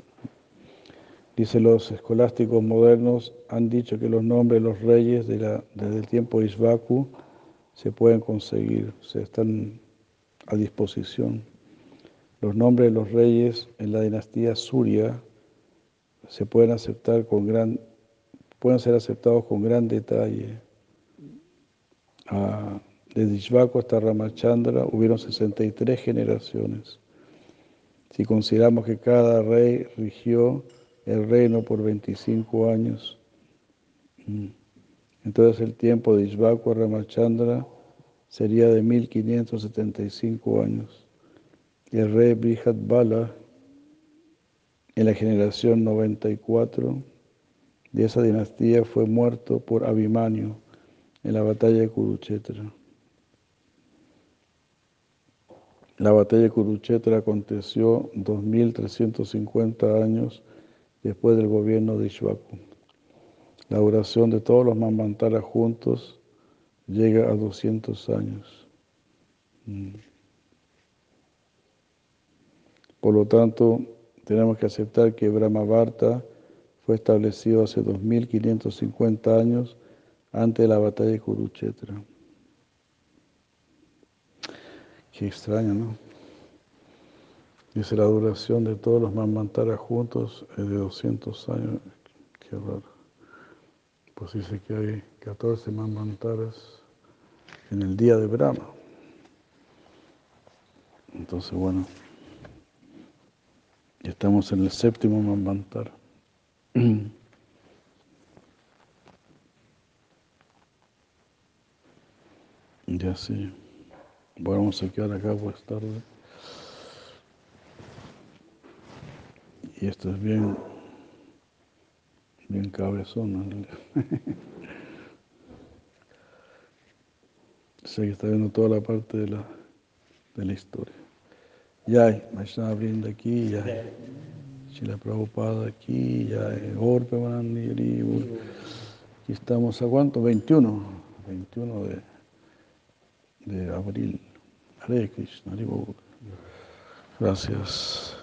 Dice, los escolásticos modernos han dicho que los nombres de los reyes desde el tiempo de se pueden conseguir, o sea, están a disposición. Los nombres de los reyes en la dinastía Surya se pueden aceptar con gran, pueden ser aceptados con gran detalle. Ah, desde Ishvaku hasta Ramachandra hubieron 63 generaciones. Si consideramos que cada rey rigió el reino por 25 años. Mm. Entonces el tiempo de Ishvaku Ramachandra sería de 1575 años. El rey Brihat Bala, en la generación 94 de esa dinastía, fue muerto por Abhimanyu en la batalla de Kurukshetra. La batalla de Kurukshetra aconteció 2350 años después del gobierno de Ishvaku. La duración de todos los Manvantaras juntos llega a 200 años. Mm. Por lo tanto, tenemos que aceptar que Brahmavarta fue establecido hace 2550 años antes de la batalla de Kurukshetra. Qué extraño, ¿no? Dice la duración de todos los Manvantaras juntos es de 200 años. Qué raro. Pues dice que hay 14 Manvantaras en el día de Brahma. Entonces, bueno, estamos en el séptimo Manvantara. Ya sí. Bueno, vamos a quedar acá pues tarde. Y esto es bien, bien cabezón. sé que está viendo toda la parte de la, de la historia. Ya hay Vaishnava Brinda aquí, ya hay Shila Prabhupada aquí, ya hay Orpe Manandi Aquí estamos a cuánto? 21, 21 de, de abril. Hare Krishna, Gracias.